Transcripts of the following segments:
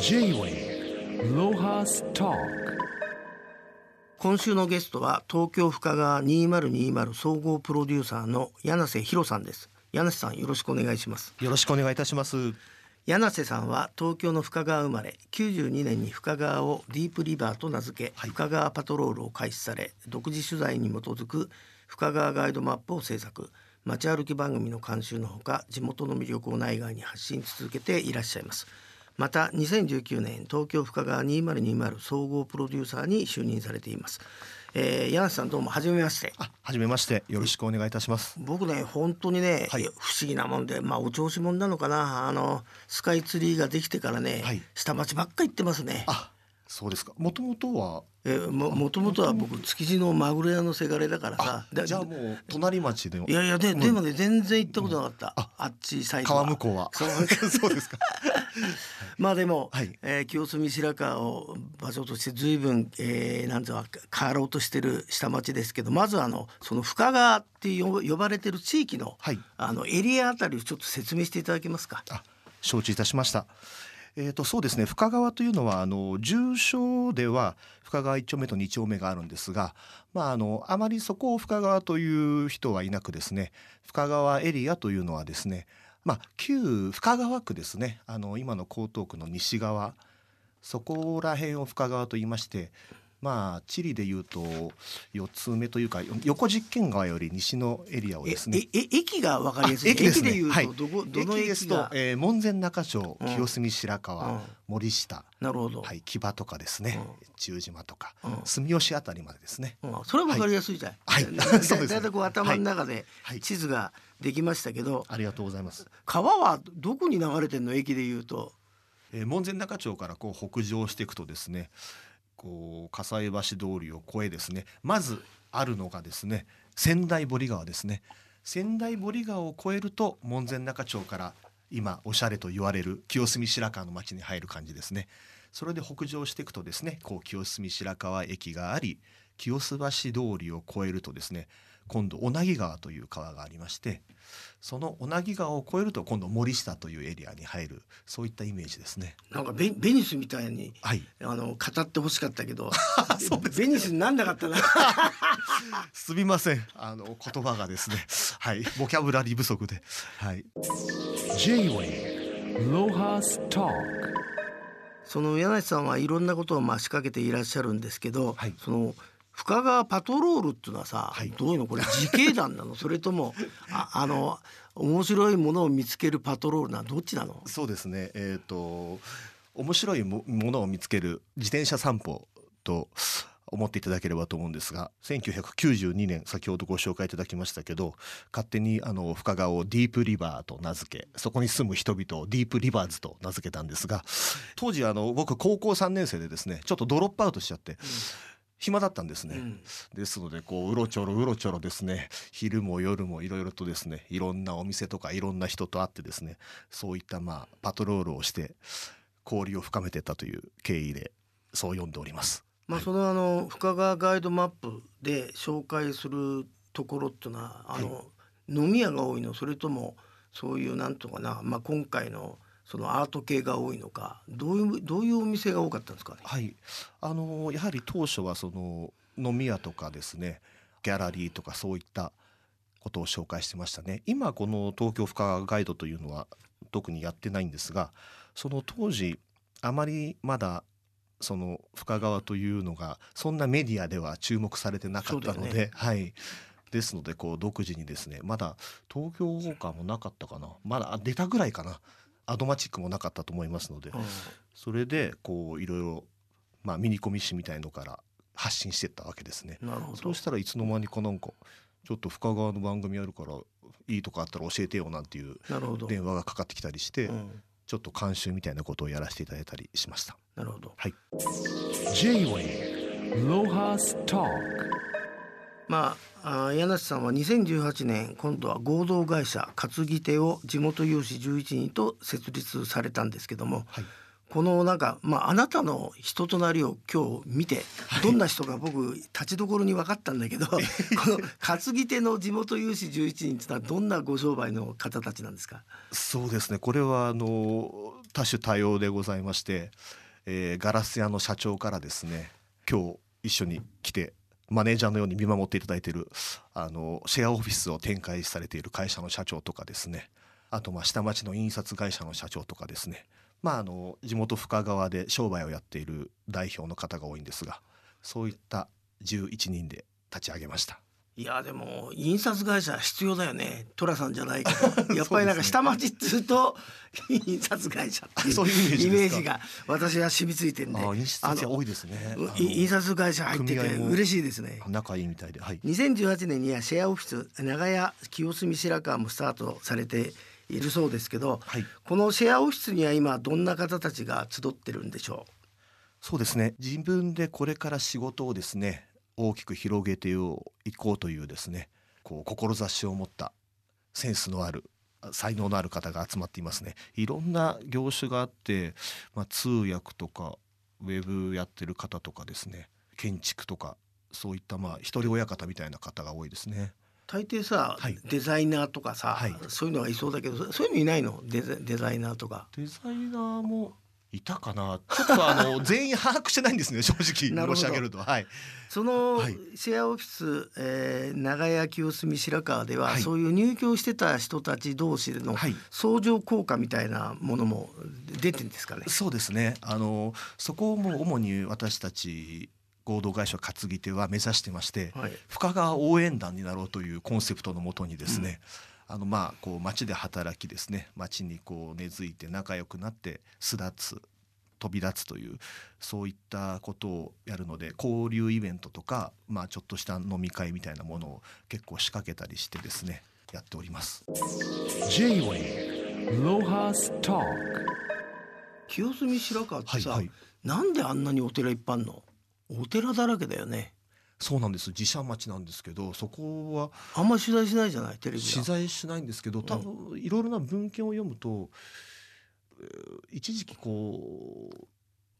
J-Way ロハスタ今週のゲストは東京深川2020総合プロデューサーの柳瀬博さんです。柳瀬さんよろしくお願いします。よろしくお願いいたします。柳瀬さんは東京の深川生まれ92年に深川をディープリバーと名付け、はい。深川パトロールを開始され独自取材に基づく深川ガイドマップを制作街歩き番組の監修のほか地元の魅力を内外に発信し続けていらっしゃいますまた2019年東京深川2020総合プロデューサーに就任されています、えー、柳瀬さんどうも初めましてあ、はじめまして。よろしくお願いいたします。僕ね本当にね、はい不思議なもんでまあお調子者なのかなあのスカイツリーができてからね、はい下町ばっか行ってますね。あ、そうですか。もともとは、えももともとは僕築地のマグロ屋のせがれだからさ。じゃあもう隣町でも。いやいやででもね全然行ったことなかった、ああっちサイドは。川向こうは。そう。そうですか。まあでも、はい。えー清澄白河を場所として随分、えー、なんぞ変わろうとしてる下町ですけどまずあのその深川って呼呼ばれてる地域の,、はい。あのエリアあたりをちょっと説明していただけますか。あ、承知いたしました。えー、とそうですね。深川というのはあの住所では深川1丁目と2丁目があるんですが、まあ、あのあまりそこを深川という人はいなくですね。深川エリアというのはですね、まあ、旧深川区ですね。あの今の江東区の西側。そこら辺を深川と言いましてまあ地理でいうと4つ目というか横実験川より西のエリアをえですね。ええ駅がわかりやすい。あ駅ですね。いうと、はい。どこどの駅ですとえー門前仲町うん。清澄白河、うん。森下、なるほど。はい、木場とかですね、うん。中島とか、うん。住吉あたりまでですね。うん。それはわかりやすいじゃん。はい。だはい。そうですね。だいたいこう頭の中ではい。地図ができましたけど、ありがとうございます。川はどこに流れてんの？駅でいうと。えー門前仲町からこう北上していくとですね、こう葛西橋通りを越えですね、まずあるのがですね、仙台堀川ですね。仙台堀川を越えると門前仲町から今おしゃれと言われる清澄白河の町に入る感じですね。それで北上していくとですね、こう清澄白河駅があり、清洲橋通りを越えるとですね、今度小名木川という川がありまして、その小名木川を越えると今度森下というエリアに入る、そういったイメージですね。なんかベベニスみたいにはい。あの語ってほしかったけど そうですベニスになんなかったな すみません。あの言葉がですね、はい、ボキャブラリー不足で、はい。J-Way ロハスタその柳瀬さんはいろんなことをまあ仕掛けていらっしゃるんですけど、はいその深川パトロールっていうのはさ、はい。どういうの？これ自警団なの？それともああの面白いものを見つけるパトロールなの？どっちなの？そうですね。えっ、と面白いもものを見つける自転車散歩と思っていただければと思うんですが1992年先ほどご紹介いただきましたけど勝手にあの深川をディープリバーと名付けそこに住む人々をディープリバーズと名付けたんですが当時あの僕高校3年生でですねちょっとドロップアウトしちゃって、暇だったんですね。うんですのでこううろちょろうろちょろですね昼も夜もいろいろとですねいろんなお店とかいろんな人と会ってですねそういったまあパトロールをして交流を深めてったという経緯でそう読んでおります。まあ、そのあの深川ガイドマップで紹介するところっていうのはあの、飲み屋が多いのそれともそういうなんとかな、まあ、今回のそのアート系が多いのかどういうどういうお店が多かったんですかね？はい、あのやはり当初はその飲み屋とかですねギャラリーとかそういったことを紹介してましたね。今この東京深川ガイドというのは特にやってないんですがその当時あまりまだその深川というのがそんなメディアでは注目されてなかったので、そうだよはい。ですのでこう独自にですねまだ東京ウォーカーもなかったかな。まだあ出たぐらいかなアドマチックもなかったと思いますので、うんそれでこういろいろまあミニコミ誌みたいのから発信してったわけですね。なるほどそうしたらいつの間にかなんかちょっと深川の番組あるからいいとこあったら教えてよなんていう電話がかかってきたりして、うん、ちょっと監修みたいなことをやらせていただいたりしました。なるほど。はい。J-Way ロハスタまああ柳瀬さんは2018年今度は合同会社担ぎ手を地元有志11人と設立されたんですけども、はい。このなんか、まあ、あなたの人となりを今日見て、どんな人が僕立ちどころに分かったんだけどこの担ぎ手の地元有志11人ってのはどんなご商売の方たちなんですか？そうですね。これはあの多種多様でございまして、えーガラス屋の社長からですね今日一緒に来てマネージャーのように見守っていただいているあのシェアオフィスを展開されている会社の社長とかですねあとまあ下町の印刷会社の社長とかですねまああの地元深川で商売をやっている代表の方が多いんですがそういった11人で立ち上げました。いやでも印刷会社必要だよね。寅さんじゃないけど。やっぱりなんか下町っていうと 印刷会社っていうそういうイメージが私は染みついてんで。あ印刷者多いですね。印刷会社入ってて嬉しいですね。仲いいみたいで、はい。2018年にはシェアオフィス長屋清澄白河もスタートされているそうですけど、はい。このシェアオフィスには今どんな方たちが集ってるんでしょそうですね。自分でこれから仕事をですね大きく広げていこうというですねこう志を持ったセンスのあるあ才能のある方が集まっていますね。いろんな業種があって、まあ、通訳とかウェブやってる方とかですね建築とかそういったまあ一人親方みたいな方が多いですね。う大抵さ、はい。デザイナーとかさ、はい。そういうのがいそうだけどそそういうのいないの？デザデザイナーとか。デザイナーもいたかな？ちょっとあの 全員把握してないんですね正直申し上げると。はい。そのはい。シェアオフィス、えー長屋清澄白河では、はい。そういう入居してた人たち同士でのはい。相乗効果みたいなものも出てんですかね？そうですね。あのそこも主に私たち合同会社担ぎ手は目指してまして、はい。深川応援団になろうというコンセプトのもとにですね、あのまあこう町で働きですね。町にこう根付いて仲良くなって巣立つ飛び立つというそういったことをやるので交流イベントとか、まあ、ちょっとした飲み会みたいなものを結構仕掛けたりしてですねやっております。J-Way Lohas Talk 清澄白河ってさ、はいはい。なんであんなにお寺いっぱいあんの？お寺だらけだよねそうなんです。自社町なんですけどそこはあんまり取材しないじゃない？テレビは。取材しないんですけど多分いろいろな文献を読むと、えー一時期こう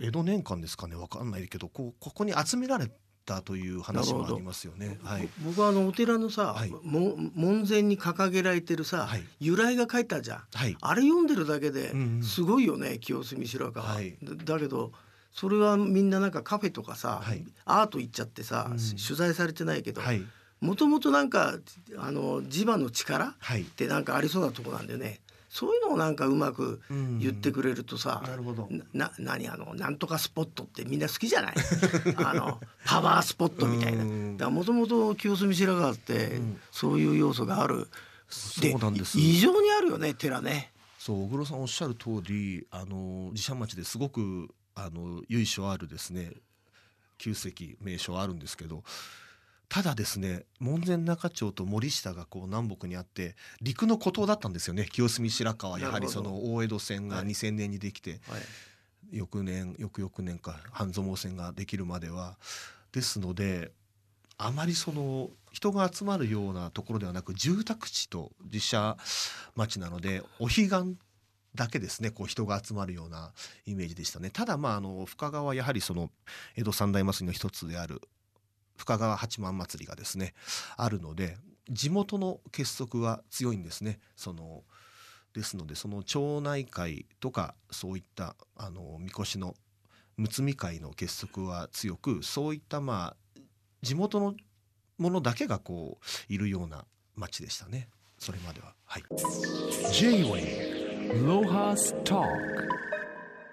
江戸年間ですかねわかんないけどこうここに集められたという話もありますよね。はい、ぼ僕はあのお寺のさ、はい。も門前に掲げられてるさ、はい。由来が書いてあるじゃん。はい、あれ読んでるだけでうんうん。すごいよね、清澄白河、はい。だだけどそれはみんななんかカフェとかさ、はい。アート行っちゃってさ、うん。取材されてないけどはい、もともとなんかあの地場の力っはい、てなんかありそうなとこなんだよね。そういうのをなんかうまくうん。言ってくれるとさ、なるほど。な何あのなんとかスポットってみんな好きじゃない？あのパワースポットみたいな。うん。だからもともと清澄白河ってうん。そういう要素がある、そうなんです。異常にあるよね寺ね。そう小黒さんおっしゃる通りあの自社町ですごくあの由緒あるですね旧跡名所あるんですけどただですね門前仲町と森下がこう南北にあって陸の孤島だったんですよね清澄白河は。やはりその大江戸線がはい。2000年にできて、はい。翌年翌々年か半蔵門線ができるまでは。ですのであまりその人が集まるようなところではなく住宅地と自社町なのでお彼岸だけですねこう人が集まるようなイメージでしたね。ただまああの深川はやはりその江戸三大祭りの一つである深川八幡祭りがですねあるので地元の結束は強いんですね。そのですのでその町内会とかそういったあのみこしのむつみ会の結束は強くそういったまあ地元のものだけがこういるような町でしたね。それまでは。はい。J-Way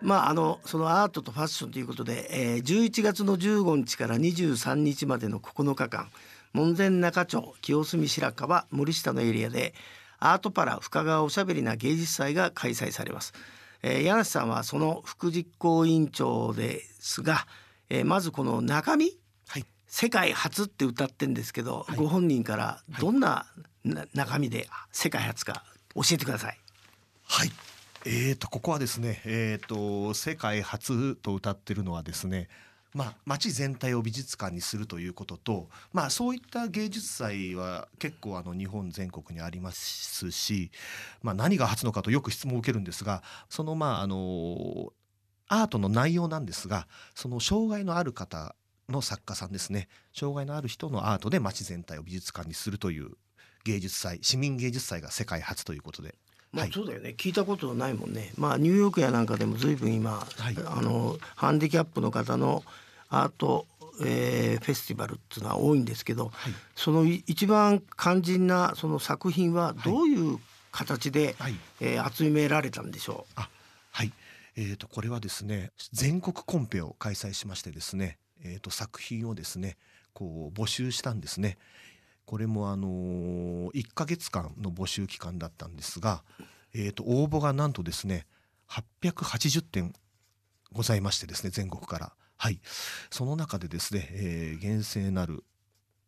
まああのそのアートとファッションということで、えー、11月の15日から23日までの9日間門前仲町清澄白河森下のエリアでアートパラ深川おしゃべりな芸術祭が開催されます、えー、柳瀬さんはその副実行委員長ですが、えー、まずこの中身はい。世界初って歌ってんですけど、ご本人からどんなな中身で世界初か教えてください。はい。えー、とここはですね、えー、と世界初と歌ってるのはですね、まあ、街全体を美術館にするということと、まあ、そういった芸術祭は結構あの日本全国にありますし、まあ、何が初のかとよく質問を受けるんですがそのまああのアートの内容なんですがその障害のある方の作家さんですね障害のある人のアートで街全体を美術館にするという芸術祭市民芸術祭が世界初ということでまあはい。そうだよね。聞いたことないもんね。まあニューヨークやなんかでも随分今、はい。あのハンディキャップの方のアート、えーフェスティバルっていうのは多いんですけど、はい。そのい一番肝心なその作品はどういう形で、はい。えー集められたんでしょあはい、えー、とこれはですね全国コンペを開催しましてですね、えー、と作品をですねこう募集したんですね。これもあのー、1ヶ月間の募集期間だったんですが、えー、と応募がなんとですね880点ございましてですね全国からはいその中でですね、えー厳正なる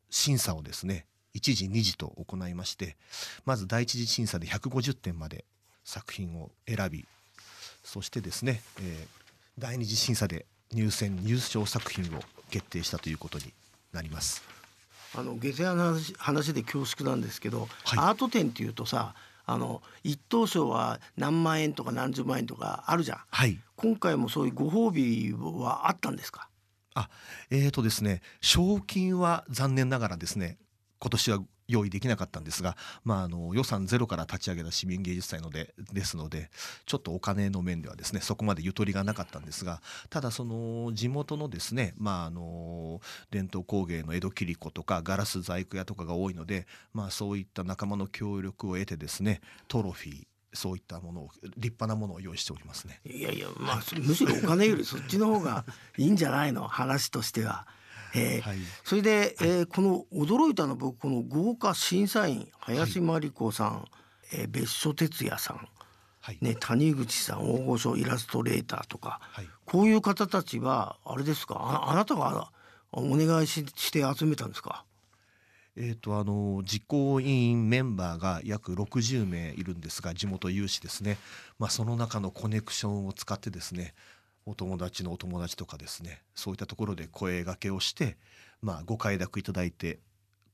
審査をですね1次2次と行いましてまず第一次審査で150点まで作品を選びそしてですね、えー第二次審査で入選入賞作品を決定したということになります。うあの下世話な話話で恐縮なんですけど、はい。アート展っていうとさあの一等賞は何万円とか何十万円とかあるじゃん。はい。今回もそういうご褒美はあったんですか？あえーとですね賞金は残念ながらですね今年は用意できなかったんですが、まあ、あの予算ゼロから立ち上げた市民芸術祭のでですのでちょっとお金の面ではですねそこまでゆとりがなかったんですがただその地元のですね、まあ、あの伝統工芸の江戸切子とかガラス細工屋とかが多いので、まあ、そういった仲間の協力を得てですねトロフィーそういったものを立派なものを用意しておりますね。いやいやまあむしろお金よりそっちの方がいいんじゃないの？話としては。えーはい。それで、えーこの驚いたのは僕この豪華審査員林真理子さん、えー別所哲也さん、はい。ね、谷口さん大御所イラストレーターとか、はい。こういう方たちはあれですか？ああなたがお願いしして集めたんですか？えー、とあの実行委員メンバーが約60名いるんですが地元有志ですね、まあ、その中のコネクションを使ってですねお友達のお友達とかですねそういったところで声がけをして、まあ、ご快諾いただいて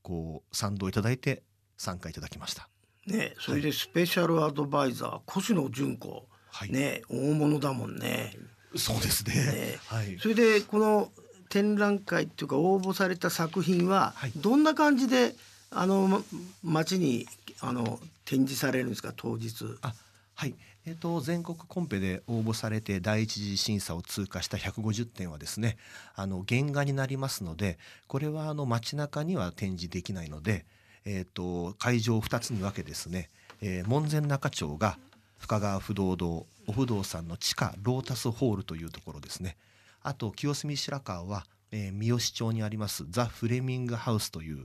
こう賛同いただいて参加いただきました。ねそれでスペシャルアドバイザー越野純子、はい。ね大物だもんね。そうですね。ね。はい。それでこの展覧会っていうか応募された作品ははい。どんな感じであのま街にあの展示されるんですか当日？あはい、えー、と全国コンペで応募されて第一次審査を通過した150点はですねあの原画になりますのでこれはあの街中には展示できないので、えー、と会場を2つに分けですね、えー門前仲町が深川不動堂お不動産の地下ロータスホールというところですねあと清澄白河は、えー三好町にありますザ・フレミングハウスという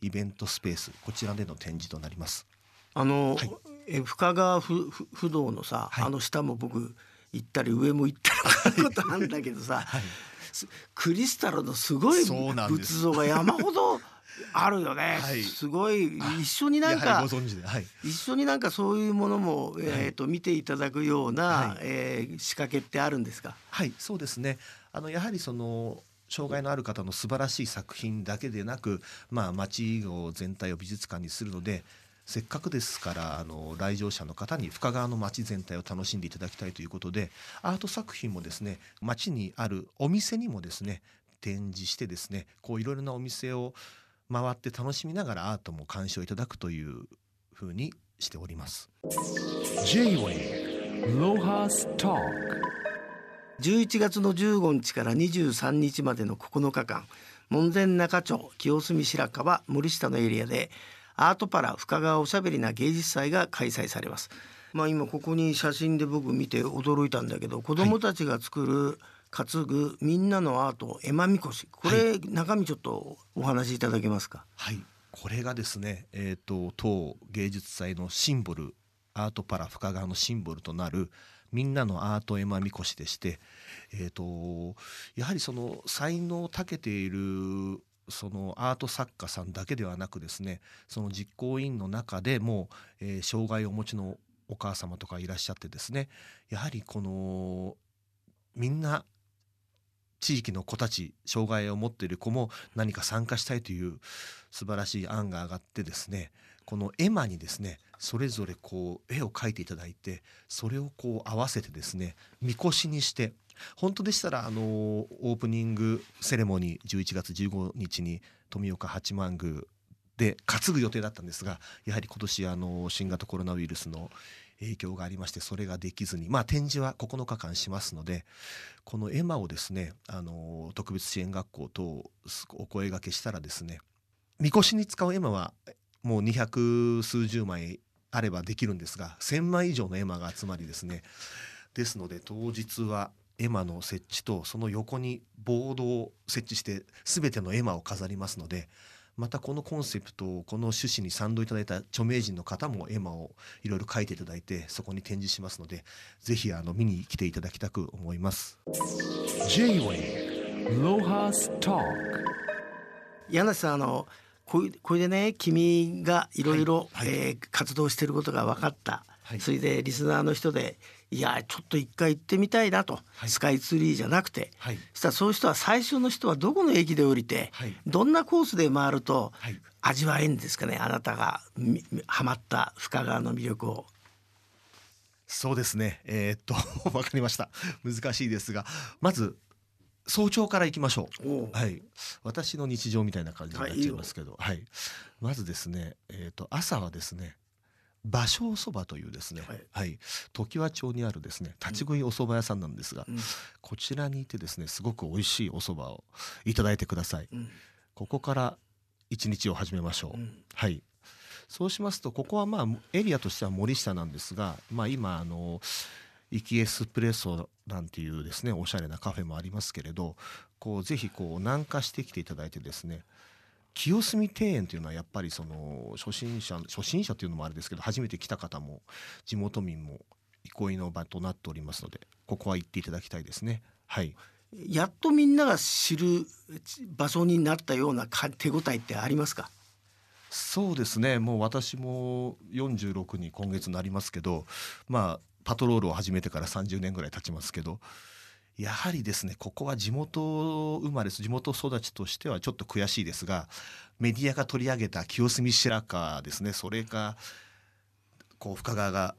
イベントスペースこちらでの展示となります。あの、はいえ深川不不不動のさ、はい。あの下も僕行ったり上も行ったりことあるんだけどさ、はい。すクリスタルのすごい仏像が山ほどあるよね。はい。すごい一緒になんかりご存知で、はい、一緒になんかそういうものも、えー、と見ていただくような、はい。えー仕掛けってあるんですか？はい、そうですね。あのやはりその障害のある方の素晴らしい作品だけでなく、まあ町を全体を美術館にするので、せっかくですからあの来場者の方に深川の町全体を楽しんでいただきたいということで、アート作品もですね、町にあるお店にもですね展示してですね、こういろいろなお店を回って楽しみながらアートも鑑賞いただくというふうにしております。J-Way Lohas Talk 11月の15日から23日までの9日間門前仲町清澄白河森下のエリアでアートパラ深川おしゃべりな芸術祭が開催されます。まあ今ここに写真で僕見て驚いたんだけど子どもたちが作る担ぐみんなのアート絵馬みこしこれ、中身ちょっとお話しいただけますか？はい、これがですね、えー、と当芸術祭のシンボルアートパラ深川のシンボルとなるみんなのアート絵馬みこしでして、えー、とやはりその才能を長けているそのアート作家さんだけではなくですねその実行委員の中でも、えー障害をお持ちのお母様とかいらっしゃってですねやはりこのみんな地域の子たち障害を持っている子も何か参加したいという素晴らしい案が上がってですねこの絵馬にですねそれぞれこう絵を描いていただいてそれをこう合わせてですねみこしにして本当でしたらあのオープニングセレモニー11月15日に富岡八幡宮で担ぐ予定だったんですがやはり今年あの新型コロナウイルスの影響がありましてそれができずにまあ展示は9日間しますのでこの絵馬をですねあの特別支援学校等お声がけしたらですねみこしに使う絵馬はもう200数十枚あればできるんですが1,000枚以上の絵馬が集まりですね。ですので当日は絵馬の設置とその横にボードを設置して全ての絵馬を飾りますのでまたこのコンセプトをこの趣旨に賛同いただいた著名人の方も絵馬をいろいろ描いていただいてそこに展示しますのでぜひあの見に来ていただきたく思います。J-Way ロハスタ柳瀬さんあのこれこれでね君がいろい。ろ活動してることが分かった、はい。それでリスナーの人でいやちょっと一回行ってみたいなと、はい。スカイツリーじゃなくて、はい。そしたらそういう人は最初の人はどこの駅で降りて、はい。どんなコースで回るとはい。味わえるんですかね？あなたがみハマった深川の魅力を。そうですね。えーっと わかりました。難しいですがまず早朝から行きましょう。はい、私の日常みたいな感じになっちゃいますけど、はい。まずですね、えー、と朝はですね芭蕉そばというですね、はいはい常盤町にあるですね立ち食いお蕎麦屋さんなんですが、うんこちらにいてですねすごく美味しいお蕎麦をいただいてください。うんここから一日を始めましょう。うんはい。そうしますとここはまあエリアとしては森下なんですが、まあ今あのイキエスプレッソなんていうですねおしゃれなカフェもありますけれど、こうぜひこう南下してきていただいてですね。清澄庭園というのはやっぱりその初心者初心者というのもあれですけど初めて来た方も地元民も憩いの場となっておりますのでここは行っていただきたいですね。はい。やっとみんなが知る場所になったようなか手応えってありますか？そうですねもう私も46に今月なりますけどまあパトロールを始めてから30年ぐらい経ちますけどやはりですねここは地元生まれ地元育ちとしてはちょっと悔しいですがメディアが取り上げた清澄白河ですね。それがこう深川が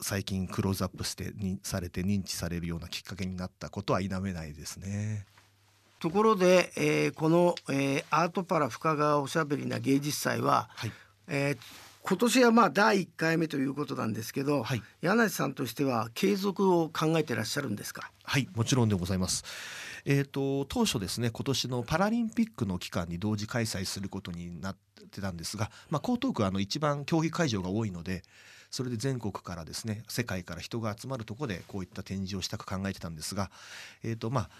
最近クローズアップしてにされて認知されるようなきっかけになったことは否めないですね。ところで、えーこの、えーアートパラ深川おしゃべりな芸術祭は、はい。えー今年はまあ第1回目ということなんですけど、はい柳瀬さんとしては継続を考えてらっしゃるんですか？はい、もちろんでございます。えー、と当初ですね今年のパラリンピックの期間に同時開催することになってたんですが、まあ、江東区はあの一番競技会場が多いのでそれで全国からですね世界から人が集まるところでこういった展示をしたく考えてたんですが、えーとまあ、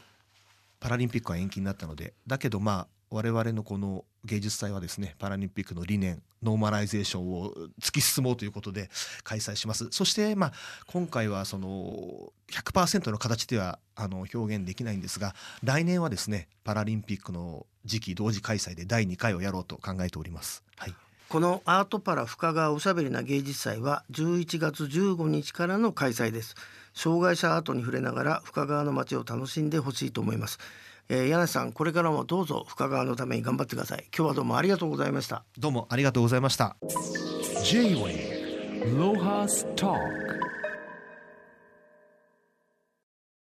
パラリンピックは延期になったのでだけどまあ我々のこの芸術祭はですねパラリンピックの理念ノーマライゼーションを突き進もうということで開催します。そしてまあ今回はその100%の形ではあの表現できないんですが来年はですねパラリンピックの時期同時開催で第2回をやろうと考えております。はい。このアートパラ深川おしゃべりな芸術祭は11月15日からの開催です。障害者アートに触れながら深川の街を楽しんでほしいと思います、えー、柳瀬さんこれからもどうぞ深川のために頑張ってください今日はどうもありがとうございましたどうもありがとうございました。J-Way ロハスタ Talk